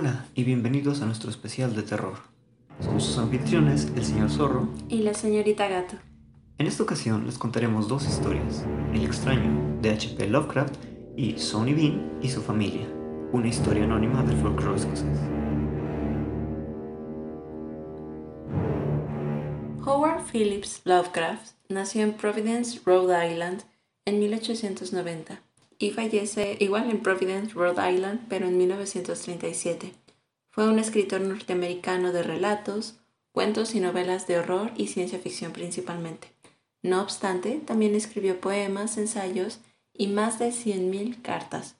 Hola y bienvenidos a nuestro especial de terror. Somos sus anfitriones, el señor Zorro y la señorita Gato. En esta ocasión les contaremos dos historias, El extraño de H.P. Lovecraft y Sonny Bean y su familia, una historia anónima del folclore escocés. Howard Phillips Lovecraft nació en Providence, Rhode Island en 1890 y fallece igual en Providence, Rhode Island, pero en 1937. Fue un escritor norteamericano de relatos, cuentos y novelas de horror y ciencia ficción principalmente. No obstante, también escribió poemas, ensayos y más de 100.000 cartas.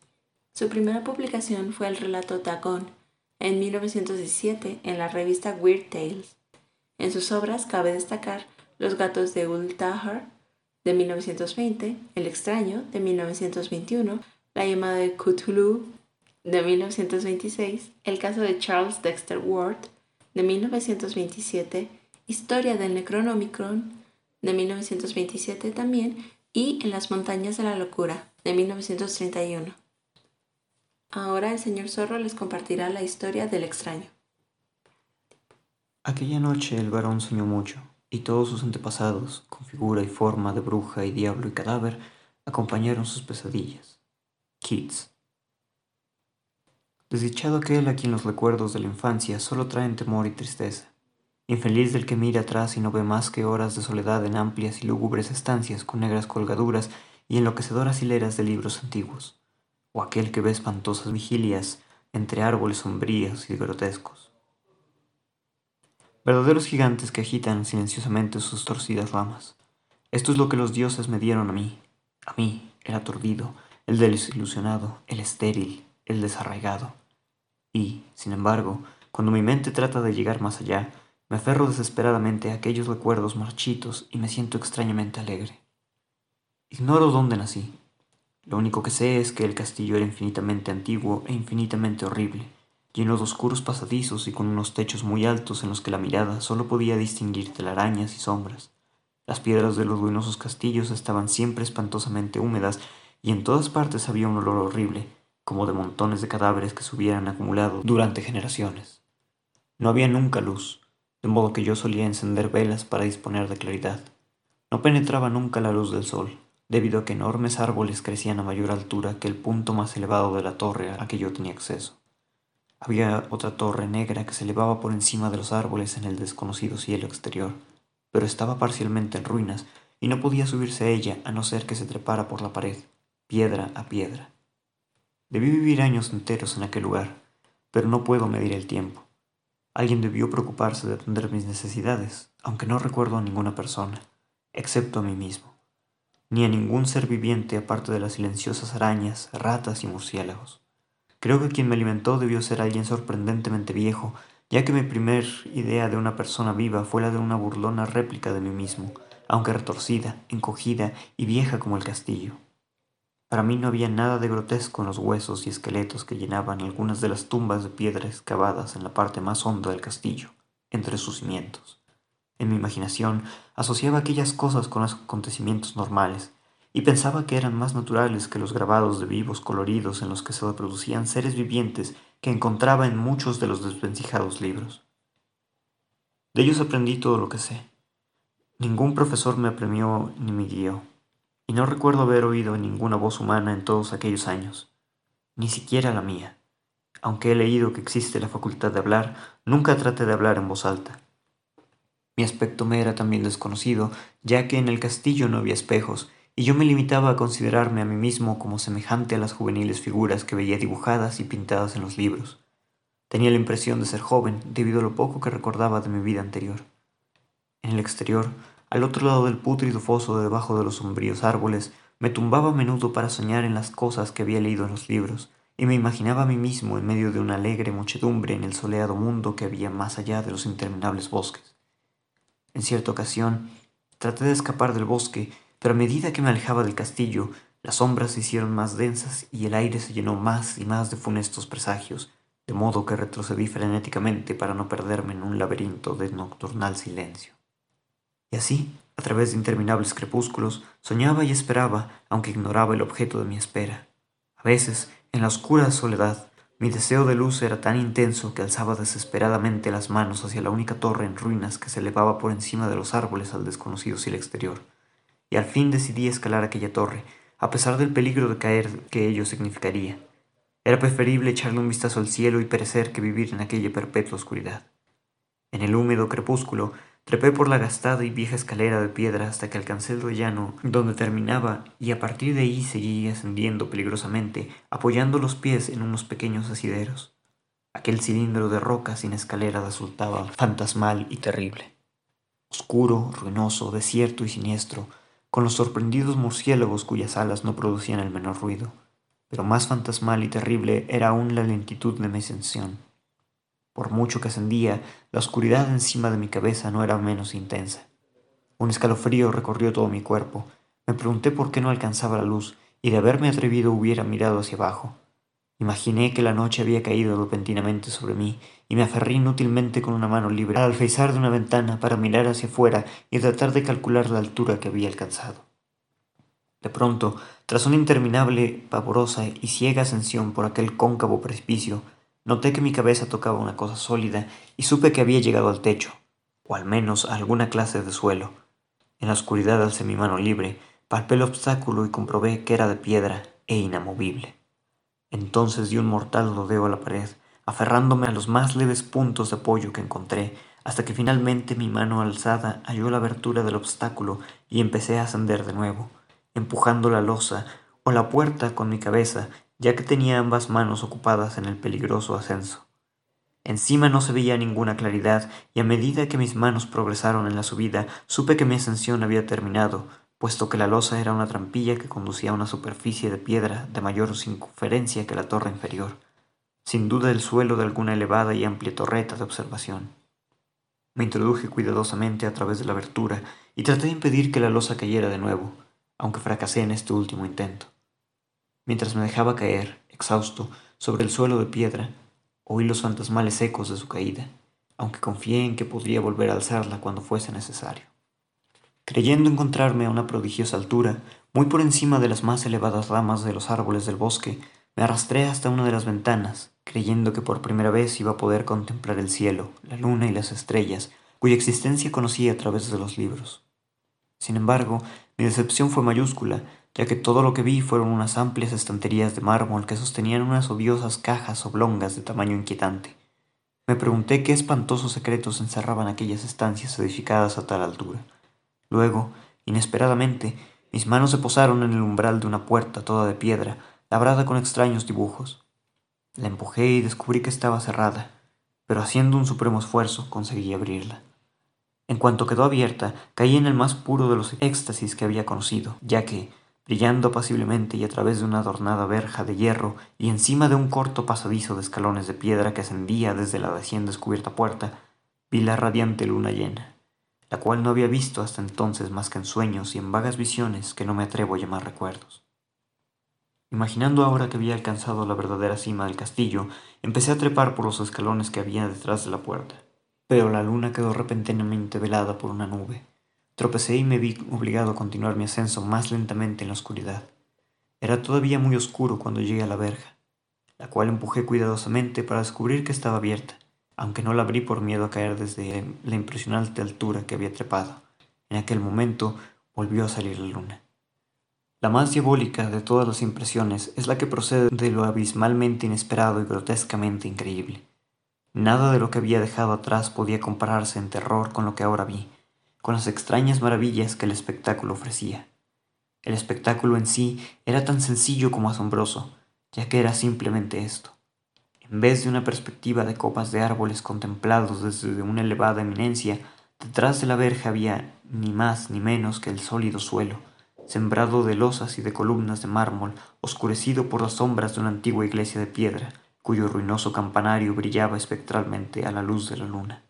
Su primera publicación fue el relato Dagon en 1917 en la revista Weird Tales. En sus obras cabe destacar Los gatos de Ultahar, de 1920, El extraño de 1921, La llamada de Cthulhu de 1926, El caso de Charles Dexter Ward de 1927, Historia del Necronomicron de 1927 también y En las montañas de la locura de 1931. Ahora el señor Zorro les compartirá la historia del extraño. Aquella noche el varón soñó mucho y todos sus antepasados, con figura y forma de bruja y diablo y cadáver, acompañaron sus pesadillas. Keats. Desdichado aquel a quien los recuerdos de la infancia solo traen temor y tristeza. Infeliz del que mira atrás y no ve más que horas de soledad en amplias y lúgubres estancias con negras colgaduras y enloquecedoras hileras de libros antiguos. O aquel que ve espantosas vigilias entre árboles sombríos y grotescos verdaderos gigantes que agitan silenciosamente sus torcidas ramas. Esto es lo que los dioses me dieron a mí, a mí, el aturdido, el desilusionado, el estéril, el desarraigado. Y, sin embargo, cuando mi mente trata de llegar más allá, me aferro desesperadamente a aquellos recuerdos marchitos y me siento extrañamente alegre. Ignoro dónde nací. Lo único que sé es que el castillo era infinitamente antiguo e infinitamente horrible, lleno de oscuros pasadizos y con unos techos muy altos en los que la mirada solo podía distinguir telarañas y sombras. Las piedras de los ruinosos castillos estaban siempre espantosamente húmedas y en todas partes había un olor horrible, como de montones de cadáveres que se hubieran acumulado durante generaciones. No había nunca luz, de modo que yo solía encender velas para disponer de claridad. No penetraba nunca la luz del sol, debido a que enormes árboles crecían a mayor altura que el punto más elevado de la torre a que yo tenía acceso. Había otra torre negra que se elevaba por encima de los árboles en el desconocido cielo exterior, pero estaba parcialmente en ruinas y no podía subirse a ella a no ser que se trepara por la pared, piedra a piedra. Debí vivir años enteros en aquel lugar, pero no puedo medir el tiempo. Alguien debió preocuparse de atender mis necesidades, aunque no recuerdo a ninguna persona, excepto a mí mismo, ni a ningún ser viviente aparte de las silenciosas arañas, ratas y murciélagos. Creo que quien me alimentó debió ser alguien sorprendentemente viejo, ya que mi primer idea de una persona viva fue la de una burlona réplica de mí mismo, aunque retorcida, encogida y vieja como el castillo. Para mí no había nada de grotesco en los huesos y esqueletos que llenaban algunas de las tumbas de piedra excavadas en la parte más honda del castillo, entre sus cimientos. En mi imaginación asociaba aquellas cosas con los acontecimientos normales, y pensaba que eran más naturales que los grabados de vivos coloridos en los que se reproducían seres vivientes que encontraba en muchos de los desvencijados libros. De ellos aprendí todo lo que sé. Ningún profesor me apremió ni me guió, y no recuerdo haber oído ninguna voz humana en todos aquellos años, ni siquiera la mía. Aunque he leído que existe la facultad de hablar, nunca traté de hablar en voz alta. Mi aspecto me era también desconocido, ya que en el castillo no había espejos, y yo me limitaba a considerarme a mí mismo como semejante a las juveniles figuras que veía dibujadas y pintadas en los libros. Tenía la impresión de ser joven debido a lo poco que recordaba de mi vida anterior. En el exterior, al otro lado del pútrido foso debajo de los sombríos árboles, me tumbaba a menudo para soñar en las cosas que había leído en los libros, y me imaginaba a mí mismo en medio de una alegre muchedumbre en el soleado mundo que había más allá de los interminables bosques. En cierta ocasión, traté de escapar del bosque pero a medida que me alejaba del castillo, las sombras se hicieron más densas y el aire se llenó más y más de funestos presagios, de modo que retrocedí frenéticamente para no perderme en un laberinto de nocturnal silencio. Y así, a través de interminables crepúsculos, soñaba y esperaba, aunque ignoraba el objeto de mi espera. A veces, en la oscura soledad, Mi deseo de luz era tan intenso que alzaba desesperadamente las manos hacia la única torre en ruinas que se elevaba por encima de los árboles al desconocido cielo exterior. Y al fin decidí escalar aquella torre, a pesar del peligro de caer que ello significaría. Era preferible echarle un vistazo al cielo y perecer que vivir en aquella perpetua oscuridad. En el húmedo crepúsculo Trepé por la gastada y vieja escalera de piedra hasta que alcancé el llano donde terminaba y a partir de ahí seguí ascendiendo peligrosamente, apoyando los pies en unos pequeños asideros. Aquel cilindro de roca sin escalera resultaba fantasmal y terrible. Oscuro, ruinoso, desierto y siniestro, con los sorprendidos murciélagos cuyas alas no producían el menor ruido. Pero más fantasmal y terrible era aún la lentitud de mi ascensión. Por mucho que ascendía, la oscuridad encima de mi cabeza no era menos intensa. Un escalofrío recorrió todo mi cuerpo. Me pregunté por qué no alcanzaba la luz y de haberme atrevido hubiera mirado hacia abajo. Imaginé que la noche había caído repentinamente sobre mí y me aferré inútilmente con una mano libre al alféizar de una ventana para mirar hacia afuera y tratar de calcular la altura que había alcanzado. De pronto, tras una interminable, pavorosa y ciega ascensión por aquel cóncavo precipicio, Noté que mi cabeza tocaba una cosa sólida y supe que había llegado al techo, o al menos a alguna clase de suelo. En la oscuridad alcé mi mano libre, palpé el obstáculo y comprobé que era de piedra e inamovible. Entonces di un mortal rodeo a la pared, aferrándome a los más leves puntos de apoyo que encontré, hasta que finalmente mi mano alzada halló la abertura del obstáculo y empecé a ascender de nuevo, empujando la losa o la puerta con mi cabeza ya que tenía ambas manos ocupadas en el peligroso ascenso. Encima no se veía ninguna claridad y a medida que mis manos progresaron en la subida supe que mi ascensión había terminado, puesto que la losa era una trampilla que conducía a una superficie de piedra de mayor circunferencia que la torre inferior, sin duda el suelo de alguna elevada y amplia torreta de observación. Me introduje cuidadosamente a través de la abertura y traté de impedir que la losa cayera de nuevo, aunque fracasé en este último intento. Mientras me dejaba caer, exhausto, sobre el suelo de piedra, oí los fantasmales ecos de su caída, aunque confié en que podría volver a alzarla cuando fuese necesario. Creyendo encontrarme a una prodigiosa altura, muy por encima de las más elevadas ramas de los árboles del bosque, me arrastré hasta una de las ventanas, creyendo que por primera vez iba a poder contemplar el cielo, la luna y las estrellas, cuya existencia conocía a través de los libros. Sin embargo, mi decepción fue mayúscula, ya que todo lo que vi fueron unas amplias estanterías de mármol que sostenían unas odiosas cajas oblongas de tamaño inquietante. Me pregunté qué espantosos secretos encerraban aquellas estancias edificadas a tal altura. Luego, inesperadamente, mis manos se posaron en el umbral de una puerta toda de piedra, labrada con extraños dibujos. La empujé y descubrí que estaba cerrada, pero haciendo un supremo esfuerzo conseguí abrirla. En cuanto quedó abierta, caí en el más puro de los éxtasis que había conocido, ya que, brillando apaciblemente y a través de una adornada verja de hierro y encima de un corto pasadizo de escalones de piedra que ascendía desde la recién descubierta puerta, vi la radiante luna llena, la cual no había visto hasta entonces más que en sueños y en vagas visiones que no me atrevo a llamar recuerdos. Imaginando ahora que había alcanzado la verdadera cima del castillo, empecé a trepar por los escalones que había detrás de la puerta, pero la luna quedó repentinamente velada por una nube Tropecé y me vi obligado a continuar mi ascenso más lentamente en la oscuridad. Era todavía muy oscuro cuando llegué a la verja, la cual empujé cuidadosamente para descubrir que estaba abierta, aunque no la abrí por miedo a caer desde la impresionante altura que había trepado. En aquel momento volvió a salir la luna. La más diabólica de todas las impresiones es la que procede de lo abismalmente inesperado y grotescamente increíble. Nada de lo que había dejado atrás podía compararse en terror con lo que ahora vi con las extrañas maravillas que el espectáculo ofrecía. El espectáculo en sí era tan sencillo como asombroso, ya que era simplemente esto. En vez de una perspectiva de copas de árboles contemplados desde una elevada eminencia, detrás de la verja había ni más ni menos que el sólido suelo, sembrado de losas y de columnas de mármol, oscurecido por las sombras de una antigua iglesia de piedra, cuyo ruinoso campanario brillaba espectralmente a la luz de la luna.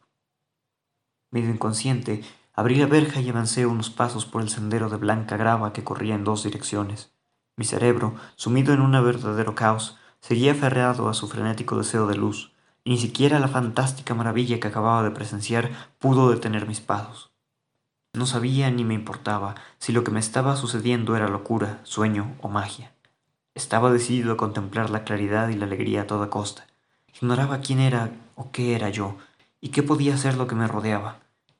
Medio inconsciente, Abrí la verja y avancé unos pasos por el sendero de blanca grava que corría en dos direcciones. Mi cerebro, sumido en un verdadero caos, seguía aferrado a su frenético deseo de luz, y ni siquiera la fantástica maravilla que acababa de presenciar pudo detener mis pasos. No sabía ni me importaba si lo que me estaba sucediendo era locura, sueño o magia. Estaba decidido a contemplar la claridad y la alegría a toda costa. Ignoraba quién era o qué era yo, y qué podía ser lo que me rodeaba,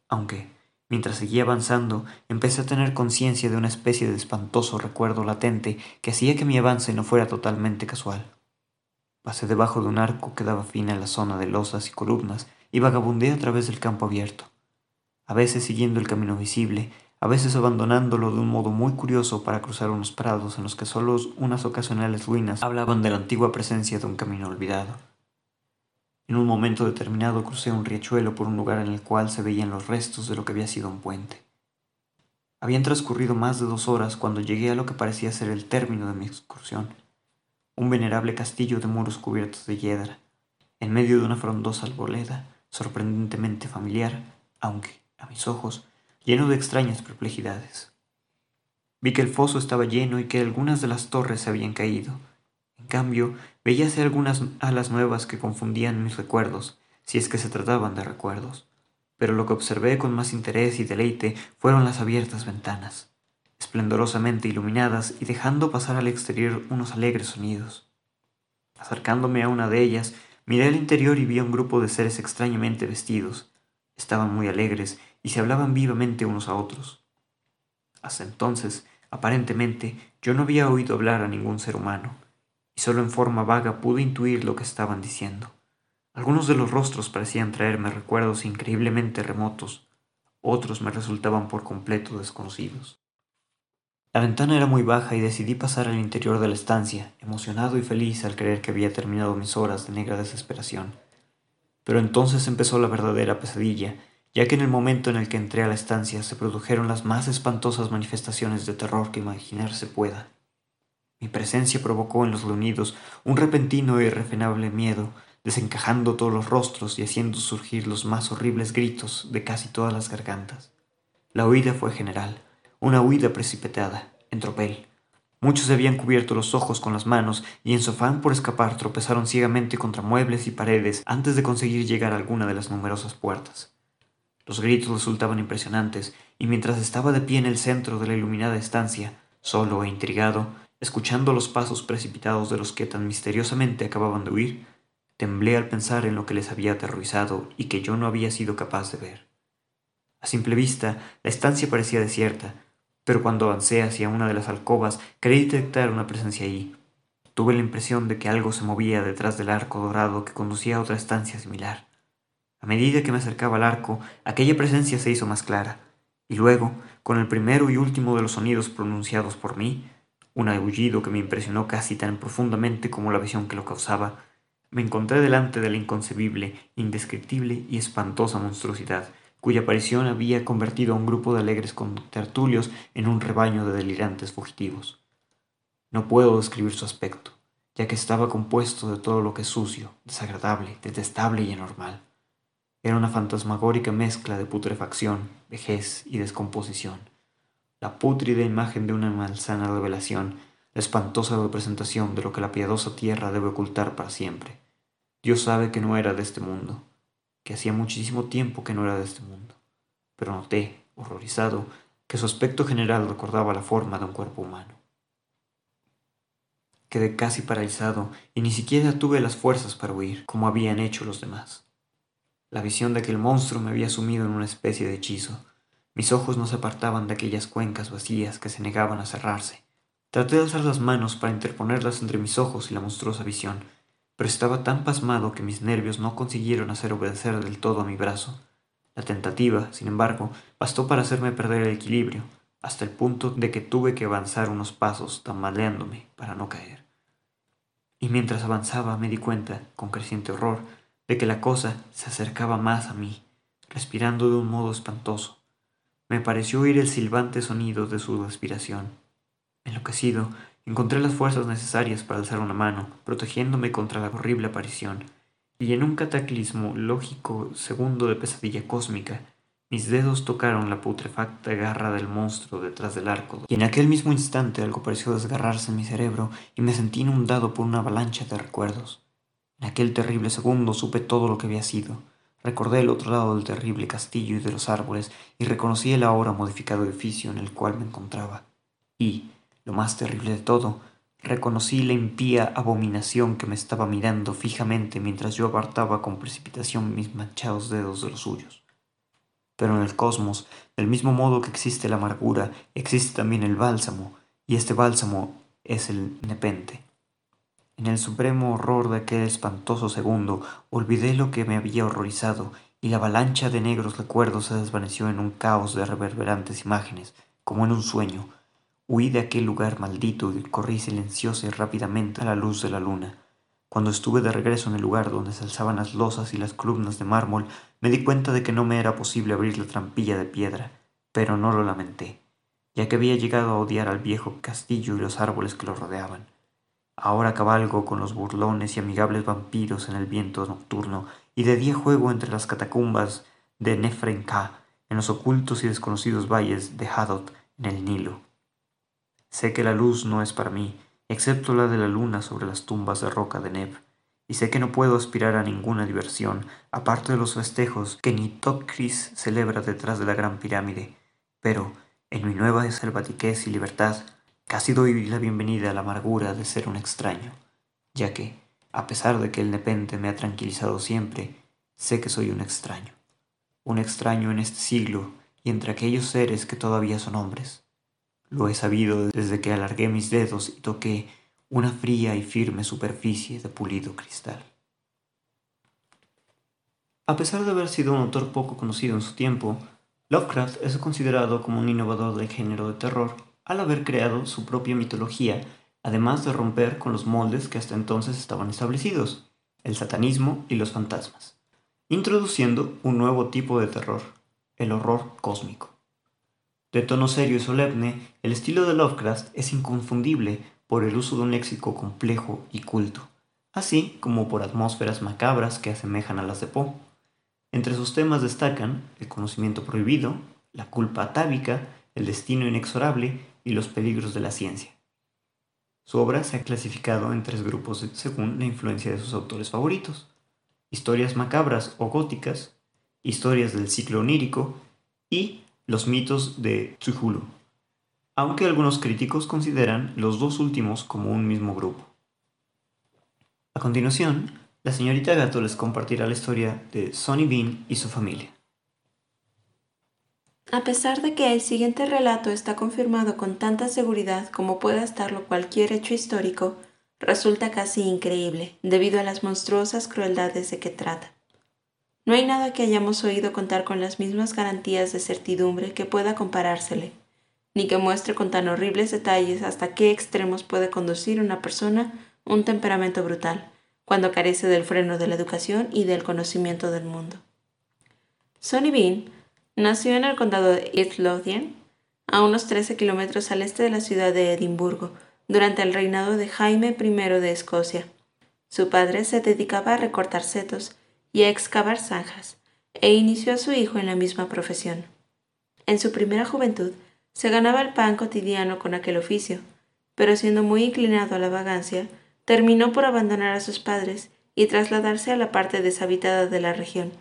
aunque, mientras seguía avanzando, empecé a tener conciencia de una especie de espantoso recuerdo latente que hacía que mi avance no fuera totalmente casual. Pasé debajo de un arco que daba fin a la zona de losas y columnas y vagabundeé a través del campo abierto, a veces siguiendo el camino visible, a veces abandonándolo de un modo muy curioso para cruzar unos prados en los que solo unas ocasionales ruinas hablaban de la antigua presencia de un camino olvidado. En un momento determinado crucé un riachuelo por un lugar en el cual se veían los restos de lo que había sido un puente. Habían transcurrido más de dos horas cuando llegué a lo que parecía ser el término de mi excursión, un venerable castillo de muros cubiertos de hiedra, en medio de una frondosa arboleda, sorprendentemente familiar, aunque, a mis ojos, lleno de extrañas perplejidades. Vi que el foso estaba lleno y que algunas de las torres se habían caído, cambio, veíase algunas alas nuevas que confundían mis recuerdos, si es que se trataban de recuerdos. Pero lo que observé con más interés y deleite fueron las abiertas ventanas, esplendorosamente iluminadas y dejando pasar al exterior unos alegres sonidos. Acercándome a una de ellas, miré el interior y vi a un grupo de seres extrañamente vestidos. Estaban muy alegres y se hablaban vivamente unos a otros. Hasta entonces, aparentemente, yo no había oído hablar a ningún ser humano y solo en forma vaga pude intuir lo que estaban diciendo. Algunos de los rostros parecían traerme recuerdos increíblemente remotos, otros me resultaban por completo desconocidos. La ventana era muy baja y decidí pasar al interior de la estancia, emocionado y feliz al creer que había terminado mis horas de negra desesperación. Pero entonces empezó la verdadera pesadilla, ya que en el momento en el que entré a la estancia se produjeron las más espantosas manifestaciones de terror que imaginarse pueda. Mi presencia provocó en los reunidos un repentino e irrefrenable miedo, desencajando todos los rostros y haciendo surgir los más horribles gritos de casi todas las gargantas. La huida fue general, una huida precipitada, en tropel. Muchos se habían cubierto los ojos con las manos y en su afán por escapar tropezaron ciegamente contra muebles y paredes antes de conseguir llegar a alguna de las numerosas puertas. Los gritos resultaban impresionantes y mientras estaba de pie en el centro de la iluminada estancia, solo e intrigado, Escuchando los pasos precipitados de los que tan misteriosamente acababan de huir, temblé al pensar en lo que les había aterrorizado y que yo no había sido capaz de ver. A simple vista, la estancia parecía desierta, pero cuando avancé hacia una de las alcobas creí detectar una presencia allí. Tuve la impresión de que algo se movía detrás del arco dorado que conducía a otra estancia similar. A medida que me acercaba al arco, aquella presencia se hizo más clara, y luego, con el primero y último de los sonidos pronunciados por mí, un aullido que me impresionó casi tan profundamente como la visión que lo causaba, me encontré delante de la inconcebible, indescriptible y espantosa monstruosidad, cuya aparición había convertido a un grupo de alegres contertulios en un rebaño de delirantes fugitivos. No puedo describir su aspecto, ya que estaba compuesto de todo lo que es sucio, desagradable, detestable y anormal. Era una fantasmagórica mezcla de putrefacción, vejez y descomposición la pútrida imagen de una malsana revelación, la espantosa representación de lo que la piadosa tierra debe ocultar para siempre. Dios sabe que no era de este mundo, que hacía muchísimo tiempo que no era de este mundo, pero noté, horrorizado, que su aspecto general recordaba la forma de un cuerpo humano. Quedé casi paralizado y ni siquiera tuve las fuerzas para huir, como habían hecho los demás. La visión de aquel monstruo me había sumido en una especie de hechizo, mis ojos no se apartaban de aquellas cuencas vacías que se negaban a cerrarse. Traté de alzar las manos para interponerlas entre mis ojos y la monstruosa visión, pero estaba tan pasmado que mis nervios no consiguieron hacer obedecer del todo a mi brazo. La tentativa, sin embargo, bastó para hacerme perder el equilibrio, hasta el punto de que tuve que avanzar unos pasos tambaleándome para no caer. Y mientras avanzaba me di cuenta, con creciente horror, de que la cosa se acercaba más a mí, respirando de un modo espantoso. Me pareció oír el silbante sonido de su respiración. Enloquecido, encontré las fuerzas necesarias para alzar una mano, protegiéndome contra la horrible aparición, y en un cataclismo lógico segundo de pesadilla cósmica, mis dedos tocaron la putrefacta garra del monstruo detrás del arco, y en aquel mismo instante algo pareció desgarrarse en mi cerebro y me sentí inundado por una avalancha de recuerdos. En aquel terrible segundo supe todo lo que había sido, Recordé el otro lado del terrible castillo y de los árboles y reconocí el ahora modificado edificio en el cual me encontraba. Y, lo más terrible de todo, reconocí la impía abominación que me estaba mirando fijamente mientras yo apartaba con precipitación mis manchados dedos de los suyos. Pero en el cosmos, del mismo modo que existe la amargura, existe también el bálsamo, y este bálsamo es el nepente. En el supremo horror de aquel espantoso segundo, olvidé lo que me había horrorizado, y la avalancha de negros recuerdos se desvaneció en un caos de reverberantes imágenes, como en un sueño, Huí de aquel lugar maldito y corrí silenciosa y rápidamente a la luz de la luna. Cuando estuve de regreso en el lugar donde se alzaban las losas y las columnas de mármol, me di cuenta de que no me era posible abrir la trampilla de piedra, pero no lo lamenté, ya que había llegado a odiar al viejo castillo y los árboles que lo rodeaban. Ahora cabalgo con los burlones y amigables vampiros en el viento nocturno y de día juego entre las catacumbas de Nefrenka, en los ocultos y desconocidos valles de Hadot en el Nilo. Sé que la luz no es para mí, excepto la de la luna sobre las tumbas de roca de Neb, y sé que no puedo aspirar a ninguna diversión, aparte de los festejos que ni Tokris celebra detrás de la gran pirámide, pero, en mi nueva selvatiquez y libertad, casi doy la bienvenida a la amargura de ser un extraño, ya que, a pesar de que el nepente me ha tranquilizado siempre, sé que soy un extraño, un extraño en este siglo y entre aquellos seres que todavía son hombres. Lo he sabido desde que alargué mis dedos y toqué una fría y firme superficie de pulido cristal. A pesar de haber sido un autor poco conocido en su tiempo, Lovecraft es considerado como un innovador del género de terror al haber creado su propia mitología, además de romper con los moldes que hasta entonces estaban establecidos, el satanismo y los fantasmas, introduciendo un nuevo tipo de terror, el horror cósmico. De tono serio y solemne, el estilo de Lovecraft es inconfundible por el uso de un léxico complejo y culto, así como por atmósferas macabras que asemejan a las de Poe. Entre sus temas destacan el conocimiento prohibido, la culpa atávica, el destino inexorable y los peligros de la ciencia. Su obra se ha clasificado en tres grupos según la influencia de sus autores favoritos. Historias macabras o góticas, historias del ciclo onírico y los mitos de Cthulhu, aunque algunos críticos consideran los dos últimos como un mismo grupo. A continuación, la señorita Gato les compartirá la historia de Sonny Bean y su familia. A pesar de que el siguiente relato está confirmado con tanta seguridad como pueda estarlo cualquier hecho histórico, resulta casi increíble debido a las monstruosas crueldades de que trata. No hay nada que hayamos oído contar con las mismas garantías de certidumbre que pueda comparársele, ni que muestre con tan horribles detalles hasta qué extremos puede conducir una persona un temperamento brutal, cuando carece del freno de la educación y del conocimiento del mundo. Sonny Bean nació en el condado de East Lothian, a unos 13 kilómetros al este de la ciudad de Edimburgo, durante el reinado de Jaime I de Escocia. Su padre se dedicaba a recortar setos y a excavar zanjas, e inició a su hijo en la misma profesión. En su primera juventud se ganaba el pan cotidiano con aquel oficio, pero siendo muy inclinado a la vagancia, terminó por abandonar a sus padres y trasladarse a la parte deshabitada de la región,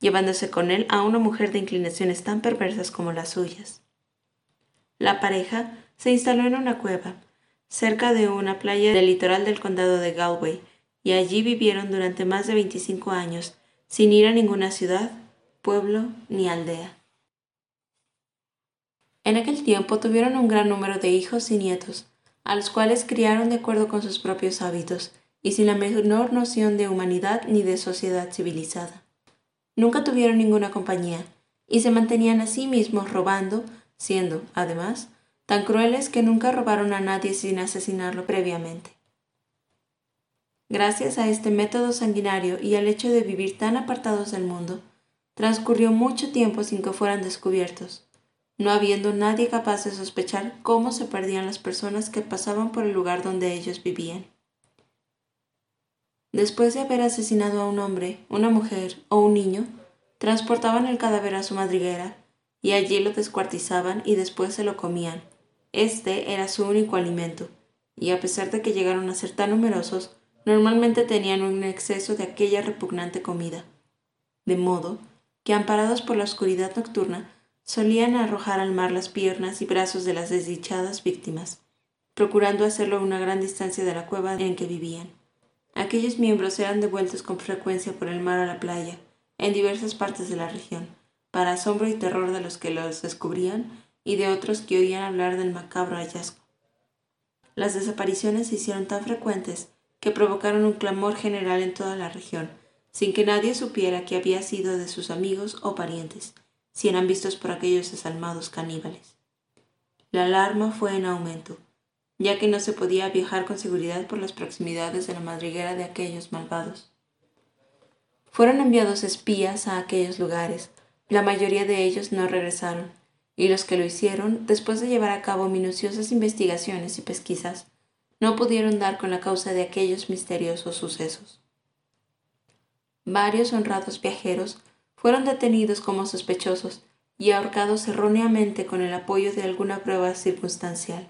llevándose con él a una mujer de inclinaciones tan perversas como las suyas. La pareja se instaló en una cueva, cerca de una playa del litoral del condado de Galway, y allí vivieron durante más de 25 años, sin ir a ninguna ciudad, pueblo ni aldea. En aquel tiempo tuvieron un gran número de hijos y nietos, a los cuales criaron de acuerdo con sus propios hábitos y sin la menor noción de humanidad ni de sociedad civilizada. Nunca tuvieron ninguna compañía y se mantenían a sí mismos robando, siendo, además, tan crueles que nunca robaron a nadie sin asesinarlo previamente. Gracias a este método sanguinario y al hecho de vivir tan apartados del mundo, transcurrió mucho tiempo sin que fueran descubiertos, no habiendo nadie capaz de sospechar cómo se perdían las personas que pasaban por el lugar donde ellos vivían. Después de haber asesinado a un hombre, una mujer o un niño, transportaban el cadáver a su madriguera y allí lo descuartizaban y después se lo comían. Este era su único alimento, y a pesar de que llegaron a ser tan numerosos, normalmente tenían un exceso de aquella repugnante comida, de modo que, amparados por la oscuridad nocturna, solían arrojar al mar las piernas y brazos de las desdichadas víctimas, procurando hacerlo a una gran distancia de la cueva en que vivían. Aquellos miembros eran devueltos con frecuencia por el mar a la playa, en diversas partes de la región, para asombro y terror de los que los descubrían y de otros que oían hablar del macabro hallazgo. Las desapariciones se hicieron tan frecuentes que provocaron un clamor general en toda la región, sin que nadie supiera que había sido de sus amigos o parientes, si eran vistos por aquellos desalmados caníbales. La alarma fue en aumento, ya que no se podía viajar con seguridad por las proximidades de la madriguera de aquellos malvados. Fueron enviados espías a aquellos lugares, la mayoría de ellos no regresaron, y los que lo hicieron, después de llevar a cabo minuciosas investigaciones y pesquisas, no pudieron dar con la causa de aquellos misteriosos sucesos. Varios honrados viajeros fueron detenidos como sospechosos y ahorcados erróneamente con el apoyo de alguna prueba circunstancial.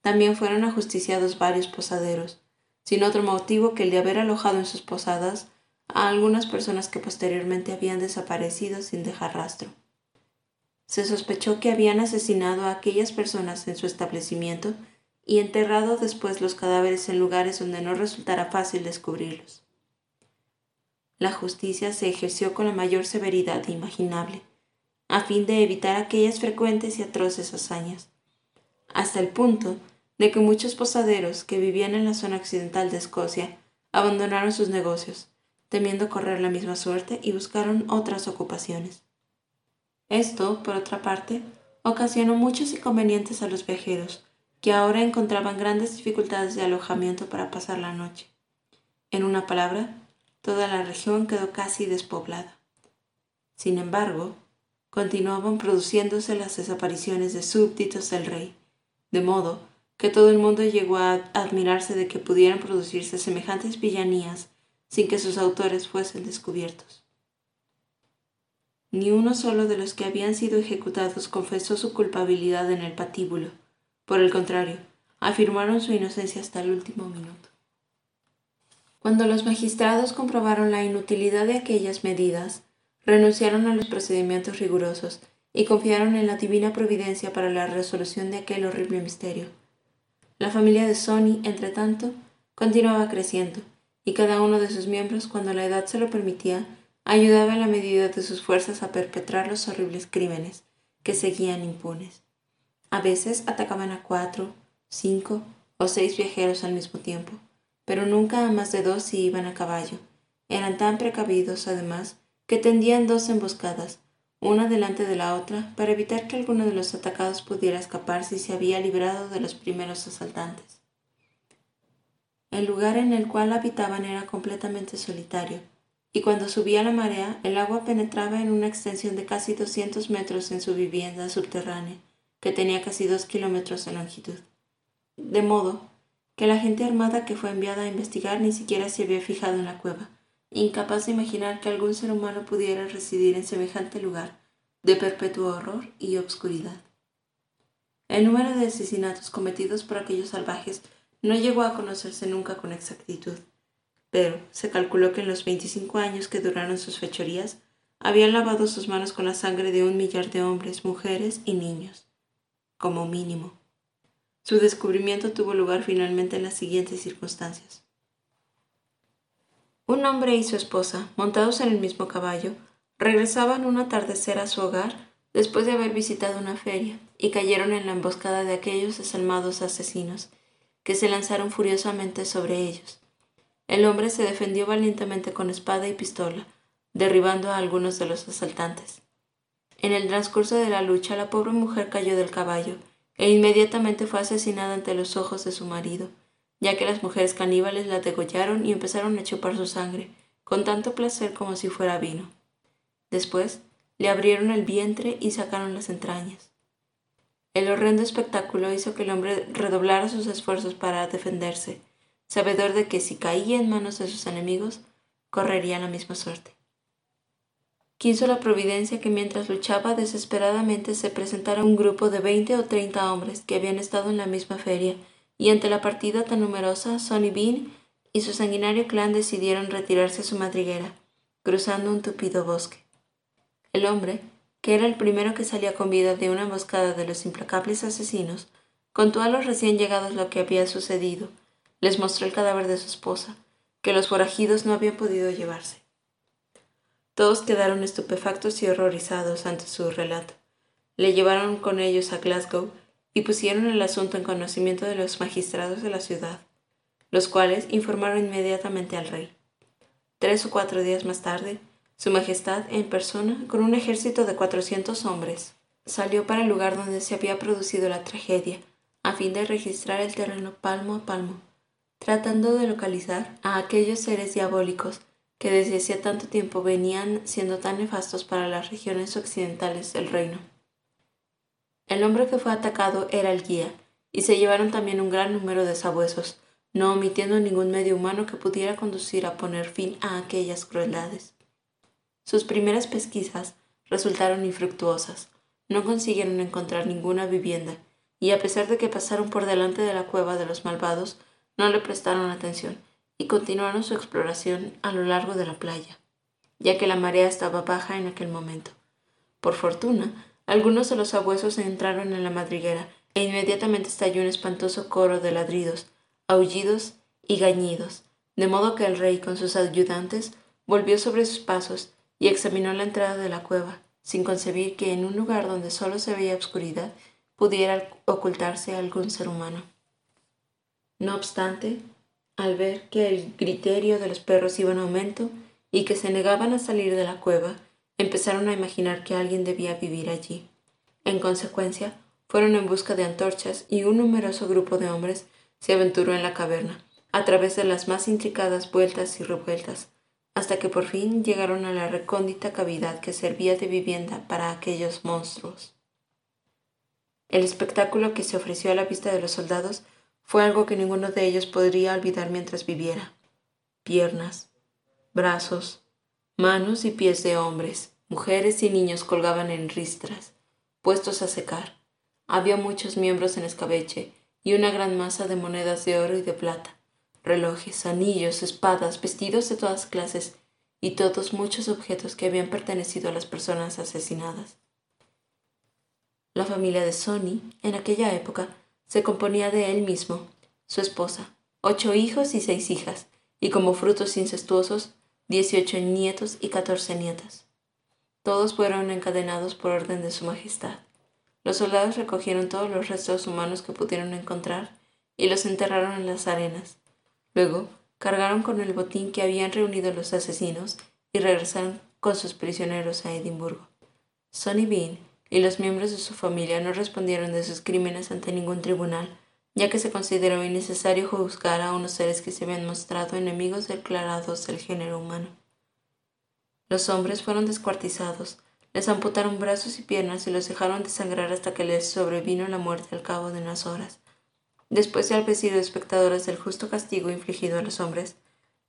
También fueron ajusticiados varios posaderos, sin otro motivo que el de haber alojado en sus posadas a algunas personas que posteriormente habían desaparecido sin dejar rastro. Se sospechó que habían asesinado a aquellas personas en su establecimiento y enterrado después los cadáveres en lugares donde no resultara fácil descubrirlos. La justicia se ejerció con la mayor severidad imaginable, a fin de evitar aquellas frecuentes y atroces hazañas, hasta el punto de que muchos posaderos que vivían en la zona occidental de Escocia abandonaron sus negocios, temiendo correr la misma suerte y buscaron otras ocupaciones. Esto, por otra parte, ocasionó muchos inconvenientes a los viajeros, que ahora encontraban grandes dificultades de alojamiento para pasar la noche. En una palabra, toda la región quedó casi despoblada. Sin embargo, continuaban produciéndose las desapariciones de súbditos del rey, de modo que todo el mundo llegó a admirarse de que pudieran producirse semejantes villanías sin que sus autores fuesen descubiertos. Ni uno solo de los que habían sido ejecutados confesó su culpabilidad en el patíbulo. Por el contrario, afirmaron su inocencia hasta el último minuto. Cuando los magistrados comprobaron la inutilidad de aquellas medidas, renunciaron a los procedimientos rigurosos y confiaron en la divina providencia para la resolución de aquel horrible misterio. La familia de Sony, entre tanto, continuaba creciendo, y cada uno de sus miembros, cuando la edad se lo permitía, ayudaba en la medida de sus fuerzas a perpetrar los horribles crímenes que seguían impunes. A veces atacaban a cuatro, cinco o seis viajeros al mismo tiempo, pero nunca a más de dos si iban a caballo. Eran tan precavidos, además, que tendían dos emboscadas, una delante de la otra, para evitar que alguno de los atacados pudiera escapar si se había librado de los primeros asaltantes. El lugar en el cual habitaban era completamente solitario, y cuando subía la marea el agua penetraba en una extensión de casi 200 metros en su vivienda subterránea, que tenía casi dos kilómetros de longitud. De modo que la gente armada que fue enviada a investigar ni siquiera se había fijado en la cueva, incapaz de imaginar que algún ser humano pudiera residir en semejante lugar de perpetuo horror y obscuridad. El número de asesinatos cometidos por aquellos salvajes no llegó a conocerse nunca con exactitud pero se calculó que en los 25 años que duraron sus fechorías, habían lavado sus manos con la sangre de un millar de hombres, mujeres y niños, como mínimo. Su descubrimiento tuvo lugar finalmente en las siguientes circunstancias. Un hombre y su esposa, montados en el mismo caballo, regresaban un atardecer a su hogar después de haber visitado una feria y cayeron en la emboscada de aquellos desalmados asesinos, que se lanzaron furiosamente sobre ellos el hombre se defendió valientemente con espada y pistola, derribando a algunos de los asaltantes. En el transcurso de la lucha, la pobre mujer cayó del caballo e inmediatamente fue asesinada ante los ojos de su marido, ya que las mujeres caníbales la degollaron y empezaron a chupar su sangre, con tanto placer como si fuera vino. Después, le abrieron el vientre y sacaron las entrañas. El horrendo espectáculo hizo que el hombre redoblara sus esfuerzos para defenderse, sabedor de que si caía en manos de sus enemigos, correría la misma suerte. Quiso la providencia que mientras luchaba desesperadamente se presentara un grupo de veinte o treinta hombres que habían estado en la misma feria, y ante la partida tan numerosa, Sonny Bean y su sanguinario clan decidieron retirarse a su madriguera, cruzando un tupido bosque. El hombre, que era el primero que salía con vida de una emboscada de los implacables asesinos, Contó a los recién llegados lo que había sucedido. Les mostró el cadáver de su esposa, que los forajidos no habían podido llevarse. Todos quedaron estupefactos y horrorizados ante su relato. Le llevaron con ellos a Glasgow y pusieron el asunto en conocimiento de los magistrados de la ciudad, los cuales informaron inmediatamente al rey. Tres o cuatro días más tarde, Su Majestad, en persona, con un ejército de cuatrocientos hombres, salió para el lugar donde se había producido la tragedia, a fin de registrar el terreno palmo a palmo, tratando de localizar a aquellos seres diabólicos que desde hacía tanto tiempo venían siendo tan nefastos para las regiones occidentales del reino. El hombre que fue atacado era el guía, y se llevaron también un gran número de sabuesos, no omitiendo ningún medio humano que pudiera conducir a poner fin a aquellas crueldades. Sus primeras pesquisas resultaron infructuosas, no consiguieron encontrar ninguna vivienda, y a pesar de que pasaron por delante de la cueva de los malvados, no le prestaron atención y continuaron su exploración a lo largo de la playa, ya que la marea estaba baja en aquel momento. Por fortuna, algunos de los sabuesos entraron en la madriguera e inmediatamente estalló un espantoso coro de ladridos, aullidos y gañidos, de modo que el rey con sus ayudantes volvió sobre sus pasos y examinó la entrada de la cueva, sin concebir que en un lugar donde solo se veía oscuridad pudiera ocultarse algún ser humano. No obstante, al ver que el criterio de los perros iba en aumento y que se negaban a salir de la cueva, empezaron a imaginar que alguien debía vivir allí. En consecuencia, fueron en busca de antorchas y un numeroso grupo de hombres se aventuró en la caverna, a través de las más intricadas vueltas y revueltas, hasta que por fin llegaron a la recóndita cavidad que servía de vivienda para aquellos monstruos. El espectáculo que se ofreció a la vista de los soldados fue algo que ninguno de ellos podría olvidar mientras viviera. Piernas, brazos, Manos y pies de hombres, mujeres y niños colgaban en ristras, puestos a secar. Había muchos miembros en escabeche y una gran masa de monedas de oro y de plata, relojes, anillos, espadas, vestidos de todas clases y todos muchos objetos que habían pertenecido a las personas asesinadas. La familia de Sony, en aquella época, se componía de él mismo, su esposa, ocho hijos y seis hijas, y como frutos incestuosos, 18 nietos y 14 nietas. Todos fueron encadenados por orden de su majestad. Los soldados recogieron todos los restos humanos que pudieron encontrar y los enterraron en las arenas. Luego, cargaron con el botín que habían reunido los asesinos y regresaron con sus prisioneros a Edimburgo. Sonny Bean y los miembros de su familia no respondieron de sus crímenes ante ningún tribunal, ya que se consideró innecesario juzgar a unos seres que se habían mostrado enemigos declarados del género humano. Los hombres fueron descuartizados, les amputaron brazos y piernas y los dejaron desangrar hasta que les sobrevino la muerte al cabo de unas horas. Después de haber sido espectadores del justo castigo infligido a los hombres,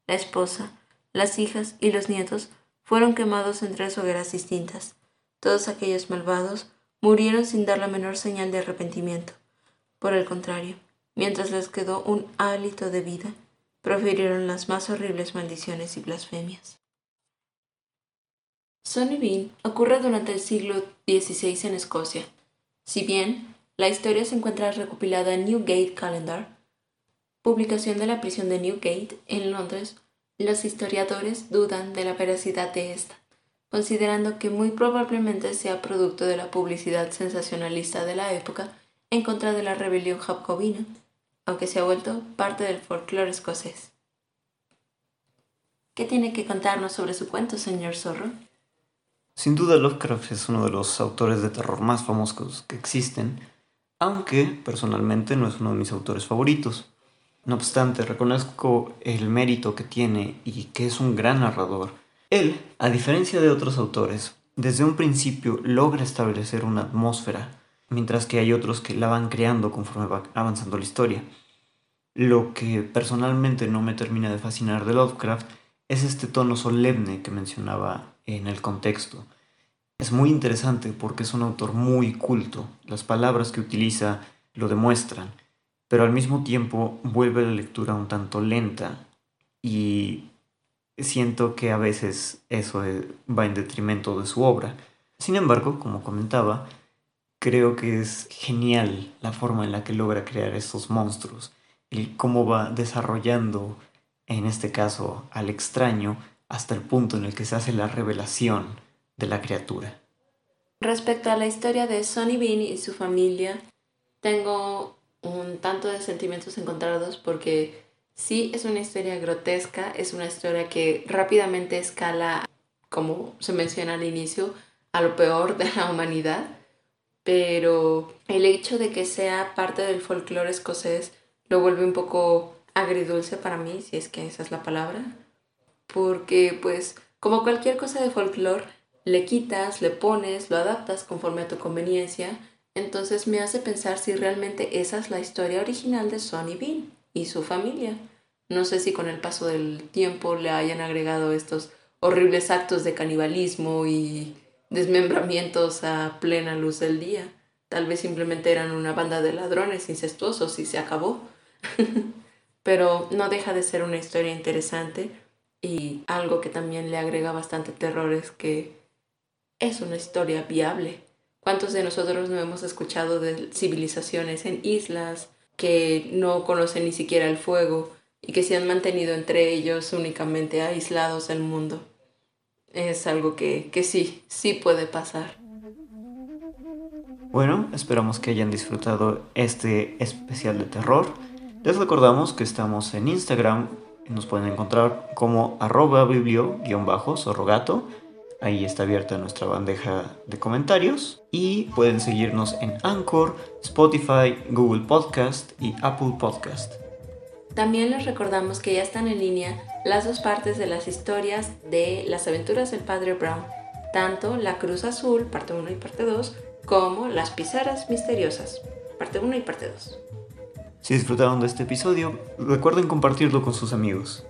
la esposa, las hijas y los nietos fueron quemados en tres hogueras distintas. Todos aquellos malvados murieron sin dar la menor señal de arrepentimiento. Por el contrario, mientras les quedó un hálito de vida, profirieron las más horribles maldiciones y blasfemias. Sonny Bean ocurre durante el siglo XVI en Escocia. Si bien la historia se encuentra recopilada en Newgate Calendar, publicación de la prisión de Newgate en Londres, los historiadores dudan de la veracidad de esta, considerando que muy probablemente sea producto de la publicidad sensacionalista de la época en contra de la rebelión jacobina, aunque se ha vuelto parte del folclore escocés. ¿Qué tiene que contarnos sobre su cuento, señor Zorro? Sin duda Lovecraft es uno de los autores de terror más famosos que existen, aunque personalmente no es uno de mis autores favoritos. No obstante, reconozco el mérito que tiene y que es un gran narrador. Él, a diferencia de otros autores, desde un principio logra establecer una atmósfera mientras que hay otros que la van creando conforme va avanzando la historia. Lo que personalmente no me termina de fascinar de Lovecraft es este tono solemne que mencionaba en el contexto. Es muy interesante porque es un autor muy culto, las palabras que utiliza lo demuestran, pero al mismo tiempo vuelve la lectura un tanto lenta y siento que a veces eso va en detrimento de su obra. Sin embargo, como comentaba, creo que es genial la forma en la que logra crear estos monstruos, y cómo va desarrollando, en este caso, al extraño hasta el punto en el que se hace la revelación de la criatura. Respecto a la historia de Sonny Bean y su familia, tengo un tanto de sentimientos encontrados porque sí es una historia grotesca, es una historia que rápidamente escala, como se menciona al inicio, a lo peor de la humanidad, pero el hecho de que sea parte del folclore escocés lo vuelve un poco agridulce para mí, si es que esa es la palabra, porque pues como cualquier cosa de folclore, le quitas, le pones, lo adaptas conforme a tu conveniencia, entonces me hace pensar si realmente esa es la historia original de Sonny Bean y su familia. No sé si con el paso del tiempo le hayan agregado estos horribles actos de canibalismo y desmembramientos a plena luz del día. Tal vez simplemente eran una banda de ladrones incestuosos y se acabó. Pero no deja de ser una historia interesante y algo que también le agrega bastante terror es que es una historia viable. ¿Cuántos de nosotros no hemos escuchado de civilizaciones en islas que no conocen ni siquiera el fuego y que se han mantenido entre ellos únicamente aislados del mundo? Es algo que, que sí, sí puede pasar. Bueno, esperamos que hayan disfrutado este especial de terror. Les recordamos que estamos en Instagram, nos pueden encontrar como arroba biblio-sorrogato. Ahí está abierta nuestra bandeja de comentarios. Y pueden seguirnos en Anchor, Spotify, Google Podcast y Apple Podcast. También les recordamos que ya están en línea las dos partes de las historias de las aventuras del Padre Brown, tanto la Cruz Azul, parte 1 y parte 2, como las Pizarras Misteriosas, parte 1 y parte 2. Si disfrutaron de este episodio, recuerden compartirlo con sus amigos.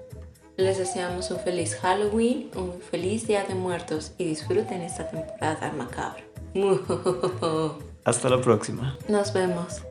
Les deseamos un feliz Halloween, un feliz Día de Muertos y disfruten esta temporada macabra. Hasta la próxima. Nos vemos.